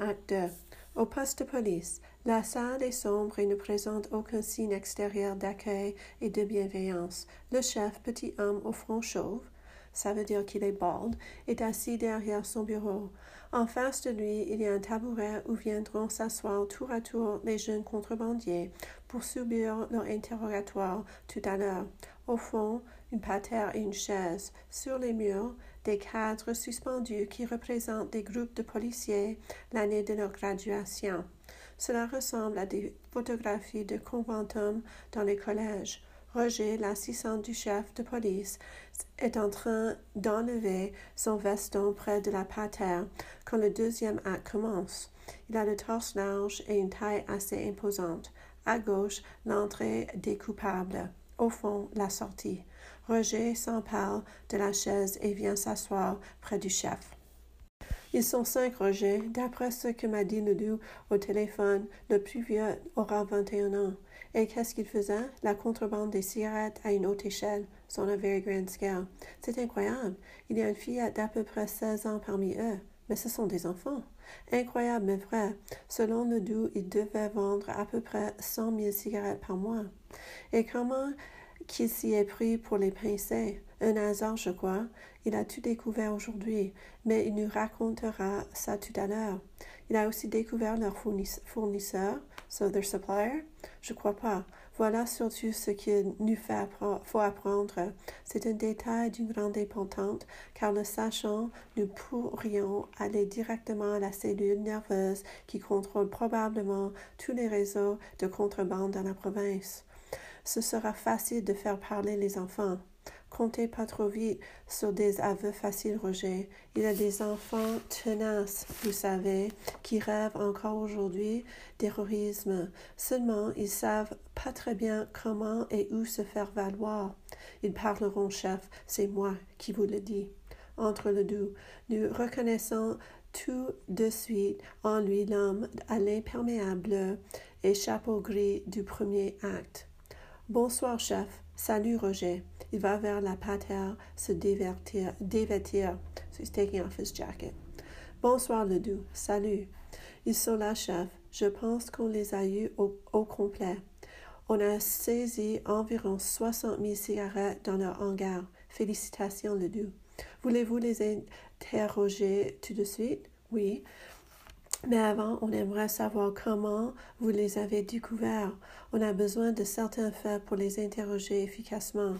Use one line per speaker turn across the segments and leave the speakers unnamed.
acte 2. Au poste de police, la salle est sombre et ne présente aucun signe extérieur d'accueil et de bienveillance. Le chef, petit homme au front chauve, ça veut dire qu'il est bald, est assis derrière son bureau. En face de lui, il y a un tabouret où viendront s'asseoir tour à tour les jeunes contrebandiers pour subir leur interrogatoire tout à l'heure. Au fond, une patère et une chaise. Sur les murs, des cadres suspendus qui représentent des groupes de policiers l'année de leur graduation. Cela ressemble à des photographies de conventum dans les collèges. Roger, l'assistant du chef de police, est en train d'enlever son veston près de la patère quand le deuxième acte commence. Il a le torse large et une taille assez imposante. À gauche, l'entrée des coupables. Au fond, la sortie. Roger s'empare de la chaise et vient s'asseoir près du chef. Ils sont cinq, Roger. D'après ce que m'a dit Ledoux au téléphone, le plus vieux aura vingt et un ans. Et qu'est-ce qu'il faisait? La contrebande des cigarettes à une haute échelle, sur a very grand scale. C'est incroyable. Il y a une fille d'à peu près seize ans parmi eux. Mais ce sont des enfants. Incroyable, mais vrai. Selon Ledoux, il devait vendre à peu près cent mille cigarettes par mois. Et comment qu'il s'y est pris pour les pincer? Un hasard, je crois. Il a tout découvert aujourd'hui, mais il nous racontera ça tout à l'heure. Il a aussi découvert leur fournisseur, so their supplier? Je crois pas. Voilà surtout ce qu'il nous faut apprendre. C'est un détail d'une grande importance, car le sachant, nous pourrions aller directement à la cellule nerveuse qui contrôle probablement tous les réseaux de contrebande dans la province. Ce sera facile de faire parler les enfants. Comptez pas trop vite sur des aveux faciles, Roger. Il a des enfants tenaces, vous savez, qui rêvent encore aujourd'hui d'héroïsme. Seulement, ils savent pas très bien comment et où se faire valoir. Ils parleront, chef, c'est moi qui vous le dis. Entre le doux, nous reconnaissons tout de suite en lui l'homme à l'imperméable et chapeau gris du premier acte. Bonsoir, chef. Salut, Roger. Il va vers la patère se divertir, dévêtir. So he's taking off his jacket. Bonsoir, Ledoux. Salut. Ils sont là, chef. Je pense qu'on les a eus au, complet. On a saisi environ soixante mille cigarettes dans leur hangar. Félicitations, Ledoux. Voulez-vous les interroger tout de suite? Oui. Mais avant, on aimerait savoir comment vous les avez découverts. On a besoin de certains faits pour les interroger efficacement.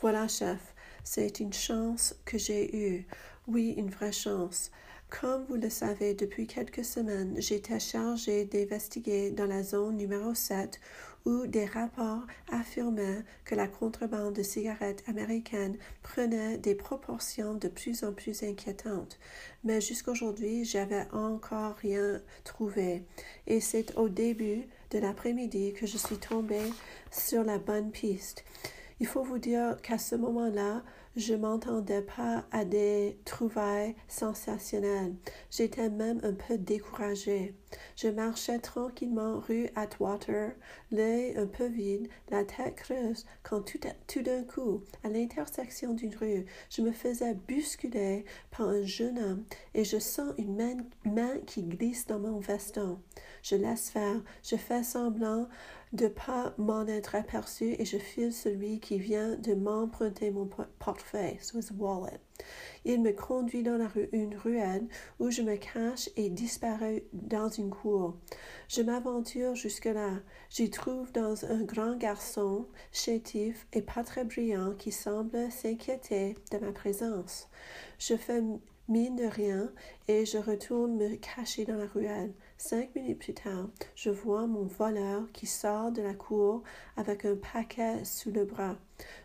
Voilà, chef, c'est une chance que j'ai eue. Oui, une vraie chance. Comme vous le savez, depuis quelques semaines, j'étais chargé d'investiguer dans la zone numéro 7 où des rapports affirmaient que la contrebande de cigarettes américaines prenait des proportions de plus en plus inquiétantes. Mais jusqu'aujourd'hui, j'avais encore rien trouvé. Et c'est au début de l'après-midi que je suis tombé sur la bonne piste. Il faut vous dire qu'à ce moment-là, je m'entendais pas à des trouvailles sensationnelles. J'étais même un peu découragée. Je marchais tranquillement rue Atwater, l'œil un peu vide, la tête creuse, quand tout, d'un coup, à l'intersection d'une rue, je me faisais bousculer par un jeune homme et je sens une main qui glisse dans mon veston. Je laisse faire, je fais semblant de pas m'en être aperçu et je file celui qui vient de m'emprunter mon portefeuille, his wallet. Il me conduit dans une ruelle où je me cache et disparais dans une cour. Je m'aventure jusque-là. J'y trouve dans un grand garçon, chétif et pas très brillant, qui semble s'inquiéter de ma présence. Je fais mine de rien et je retourne me cacher dans la ruelle. Cinq minutes plus tard, je vois mon voleur qui sort de la cour avec un paquet sous le bras.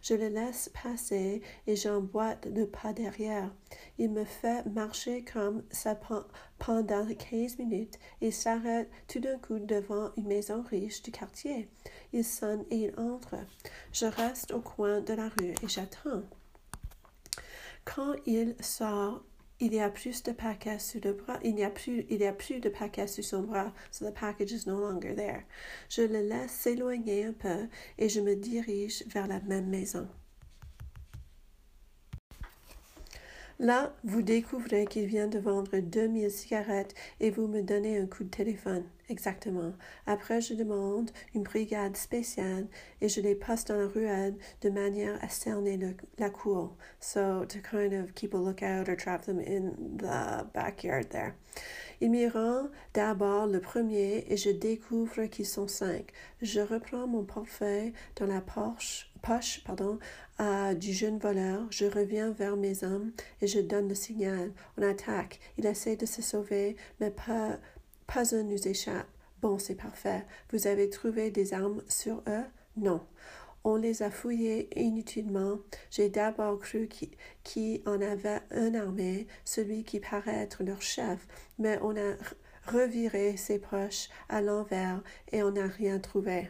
Je le laisse passer et j'emboîte le pas derrière. Il me fait marcher comme ça pendant quinze minutes et s'arrête tout d'un coup devant une maison riche du quartier. Il sonne et il entre. Je reste au coin de la rue et j'attends. Quand il sort, il y a plus de paquets sous le bras, il n'y a plus, il y a plus de paquets sous son bras, so the package is no longer there. Je le laisse s'éloigner un peu et je me dirige vers la même maison. Là, vous découvrez qu'il vient de vendre 2000 cigarettes et vous me donnez un coup de téléphone. Exactement. Après, je demande une brigade spéciale et je les passe dans la ruelle de manière à cerner la cour. So, to kind of keep a lookout or trap them in the backyard there. Il m'y rend d'abord le premier et je découvre qu'ils sont cinq. Je reprends mon portefeuille dans la poche, poche pardon, du jeune voleur. Je reviens vers mes hommes et je donne le signal. On attaque. Il essaie de se sauver, mais pas, pas un nous échappe. Bon, c'est parfait. Vous avez trouvé des armes sur eux? Non. On les a fouillés inutilement. J'ai d'abord cru qu'il en avait un armé, celui qui paraît être leur chef, mais on a reviré ses proches à l'envers et on n'a rien trouvé.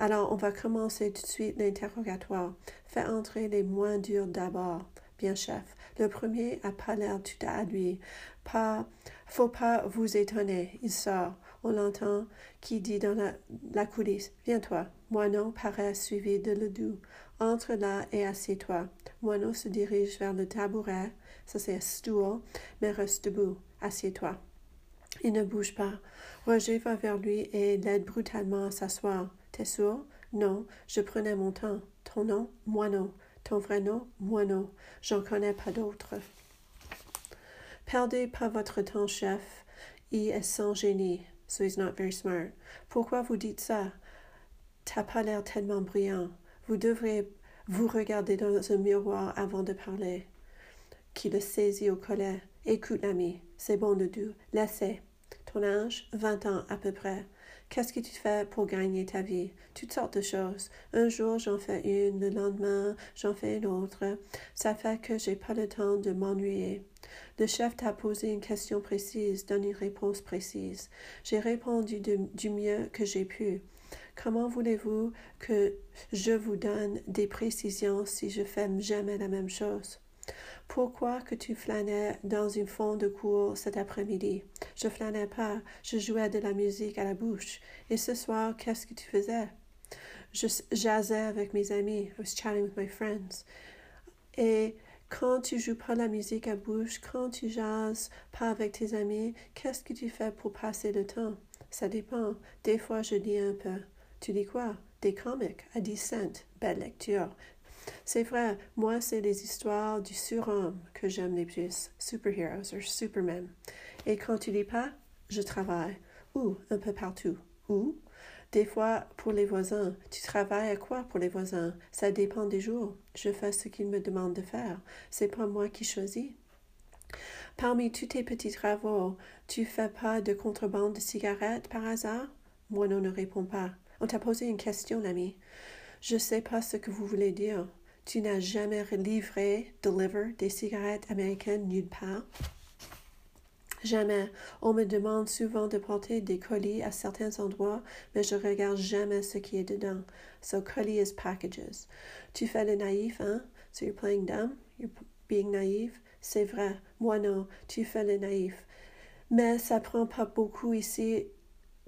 Alors on va commencer tout de suite l'interrogatoire. Fais entrer les moins durs d'abord. Bien, chef. Le premier a pas l'air tout à lui. Pas, faut pas vous étonner. Il sort. On l'entend qui dit dans la, la coulisse Viens-toi. Moineau paraît suivi de Ledoux. Entre là et assieds-toi. Moineau se dirige vers le tabouret. Ça, c'est stool, mais reste debout. Assieds-toi. Il ne bouge pas. Roger va vers lui et l'aide brutalement à s'asseoir. T'es sourd? Non, je prenais mon temps. Ton nom? Moineau. Ton vrai nom? Moineau. J'en connais pas d'autre. Perdez pas votre temps, chef. Il est sans génie so he's not very smart. Pourquoi vous dites ça? T'as pas l'air tellement brillant. Vous devrez vous regarder dans un miroir avant de parler. Qui le saisit au collet. Écoute, l'ami, c'est bon de doux. Laissez. Ton âge? Vingt ans à peu près. Qu'est-ce que tu fais pour gagner ta vie? Toutes sortes de choses. Un jour, j'en fais une, le lendemain, j'en fais une autre. Ça fait que j'ai pas le temps de m'ennuyer. Le chef t'a posé une question précise, donne une réponse précise. J'ai répondu du mieux que j'ai pu. Comment voulez-vous que je vous donne des précisions si je fais jamais la même chose? Pourquoi que tu flânais dans une fond de cour cet après-midi? Je flânais pas, je jouais de la musique à la bouche. Et ce soir, qu'est-ce que tu faisais? Je jasais avec mes amis. I was chatting with my friends. Et quand tu joues pas la musique à bouche, quand tu jases pas avec tes amis, qu'est-ce que tu fais pour passer le temps? Ça dépend. Des fois, je lis un peu. Tu dis quoi? Des comics à 10 cents. Belle lecture. C'est vrai, moi, c'est les histoires du surhomme que j'aime les plus, superheroes ou Superman. Et quand tu lis pas, je travaille, ou un peu partout, ou des fois pour les voisins. Tu travailles à quoi pour les voisins? Ça dépend des jours. Je fais ce qu'ils me demandent de faire. C'est pas moi qui choisis. Parmi tous tes petits travaux, tu fais pas de contrebande de cigarettes par hasard? Moi non ne répond pas. On t'a posé une question, l'ami. Je sais pas ce que vous voulez dire. Tu n'as jamais livré, deliver des cigarettes américaines nulle part? Jamais. On me demande souvent de porter des colis à certains endroits, mais je regarde jamais ce qui est dedans. So colis is packages. Tu fais le naïf, hein? So you're playing dumb? You're being naïf? C'est vrai. Moi non. Tu fais le naïf. Mais ça prend pas beaucoup ici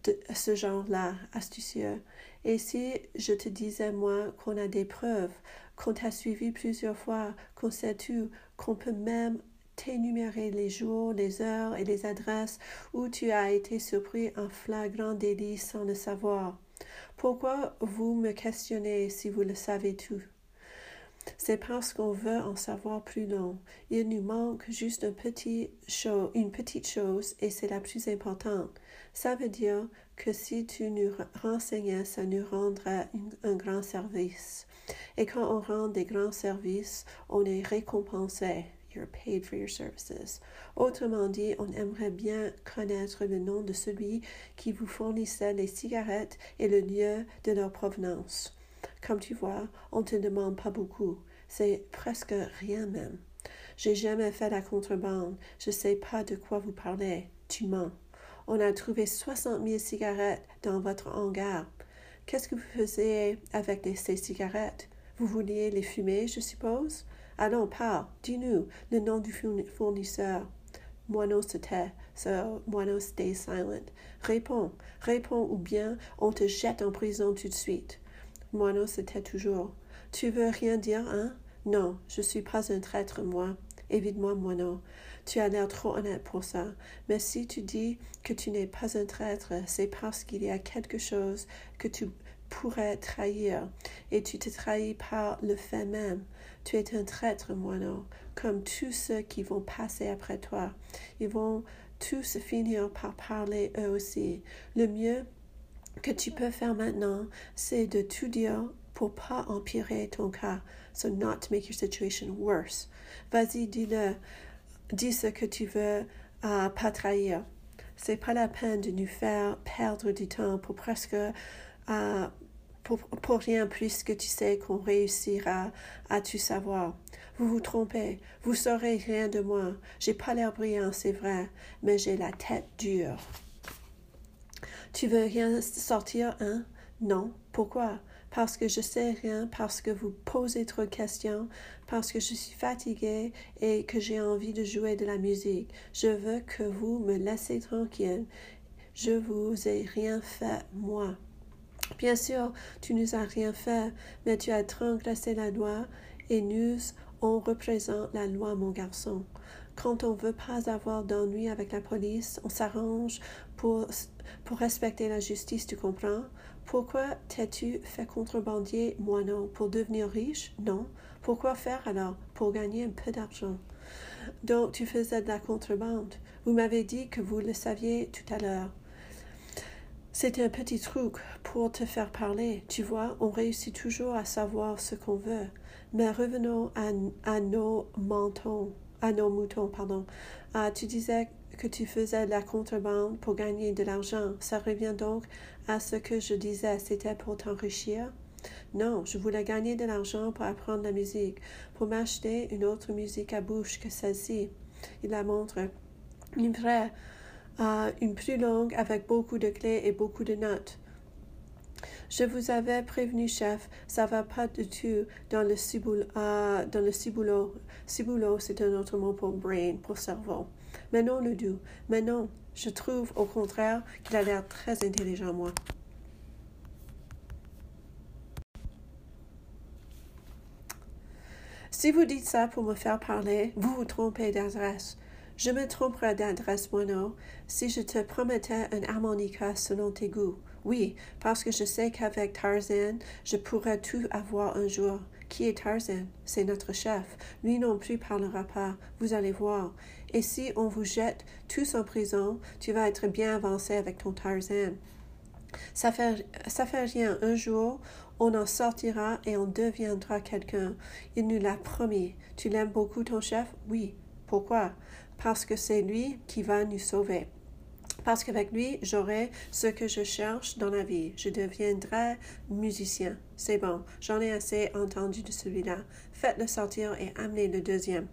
de ce genre-là, astucieux. Et si je te disais, moi, qu'on a des preuves, qu'on t'a suivi plusieurs fois, qu'on sait tout, qu'on peut même t'énumérer les jours, les heures et les adresses où tu as été surpris en flagrant délit sans le savoir. Pourquoi vous me questionnez si vous le savez tout? C'est parce qu'on veut en savoir plus long. Il nous manque juste une petite chose et c'est la plus importante. Ça veut dire que si tu nous renseignais, ça nous rendra un grand service. Et quand on rend des grands services, on est récompensé. You're paid for your services. Autrement dit, on aimerait bien connaître le nom de celui qui vous fournissait les cigarettes et le lieu de leur provenance. Comme tu vois, on te demande pas beaucoup. C'est presque rien même. J'ai jamais fait la contrebande. Je sais pas de quoi vous parlez. Tu mens. On a trouvé soixante mille cigarettes dans votre hangar. Qu'est-ce que vous faisiez avec ces cigarettes? Vous vouliez les fumer, je suppose? Allons, parle, dis-nous le nom du fournisseur. Moineau se tait, so Moineau stay silent. Réponds, réponds ou bien on te jette en prison tout de suite. Moineau se tait toujours. Tu veux rien dire, hein? Non, je suis pas un traître, moi. Évite-moi, moineau. Tu as l'air trop honnête pour ça. Mais si tu dis que tu n'es pas un traître, c'est parce qu'il y a quelque chose que tu pourrais trahir, et tu te trahis par le fait même. Tu es un traître, moineau, comme tous ceux qui vont passer après toi. Ils vont tous finir par parler eux aussi. Le mieux que tu peux faire maintenant, c'est de tout dire pour pas empirer ton cas, so not make your situation worse. Vas-y, dis-le, dis ce que tu veux, à pas trahir. C'est pas la peine de nous faire perdre du temps pour presque euh, pour, pour, rien plus que tu sais qu'on réussira à tout savoir. Vous vous trompez, vous saurez rien de moi. J'ai pas l'air brillant, c'est vrai, mais j'ai la tête dure. Tu veux rien sortir, hein? Non. Pourquoi? Parce que je sais rien, parce que vous posez trop de questions, parce que je suis fatiguée et que j'ai envie de jouer de la musique. Je veux que vous me laissez tranquille. Je vous ai rien fait, moi. Bien sûr, tu nous as rien fait, mais tu as transgressé la loi et nous, on représente la loi, mon garçon. Quand on veut pas avoir d'ennui avec la police, on s'arrange pour, respecter la justice, tu comprends? Pourquoi t'es-tu fait contrebandier? Moi non? Pour devenir riche? Non. Pourquoi faire alors? Pour gagner un peu d'argent. Donc tu faisais de la contrebande. Vous m'avez dit que vous le saviez tout à l'heure. C'est un petit truc pour te faire parler. Tu vois, on réussit toujours à savoir ce qu'on veut. Mais revenons à, à nos moutons. À nos moutons, pardon. Ah, tu disais que tu faisais de la contrebande pour gagner de l'argent. Ça revient donc à ce que je disais. C'était pour t'enrichir? Non, je voulais gagner de l'argent pour apprendre la musique, pour m'acheter une autre musique à bouche que celle-ci. Il la montre. Une vraie euh, une plus longue avec beaucoup de clés et beaucoup de notes. Je vous avais prévenu, chef, ça va pas du tout dans le ciboulot. Euh, dans le ciboulot. Ciboulot, c'est un autre mot pour brain, pour cerveau. Mais non, le doux. Mais non, je trouve au contraire qu'il a l'air très intelligent, moi. Si vous dites ça pour me faire parler, vous vous trompez d'adresse. Je me tromperais d'adresse, Moineau, si je te promettais un harmonica selon tes goûts. Oui, parce que je sais qu'avec Tarzan, je pourrais tout avoir un jour. Qui est Tarzan? C'est notre chef. Lui non plus parlera pas. Vous allez voir. Et si on vous jette tous en prison, tu vas être bien avancé avec ton Tarzan. Ça fait, ça fait rien. Un jour, on en sortira et on deviendra quelqu'un. Il nous l'a promis. Tu l'aimes beaucoup, ton chef? Oui. Pourquoi? parce que c'est lui qui va nous sauver. Parce qu'avec lui, j'aurai ce que je cherche dans la vie. Je deviendrai musicien. C'est bon, j'en ai assez entendu de celui-là. Faites-le sortir et amenez le deuxième.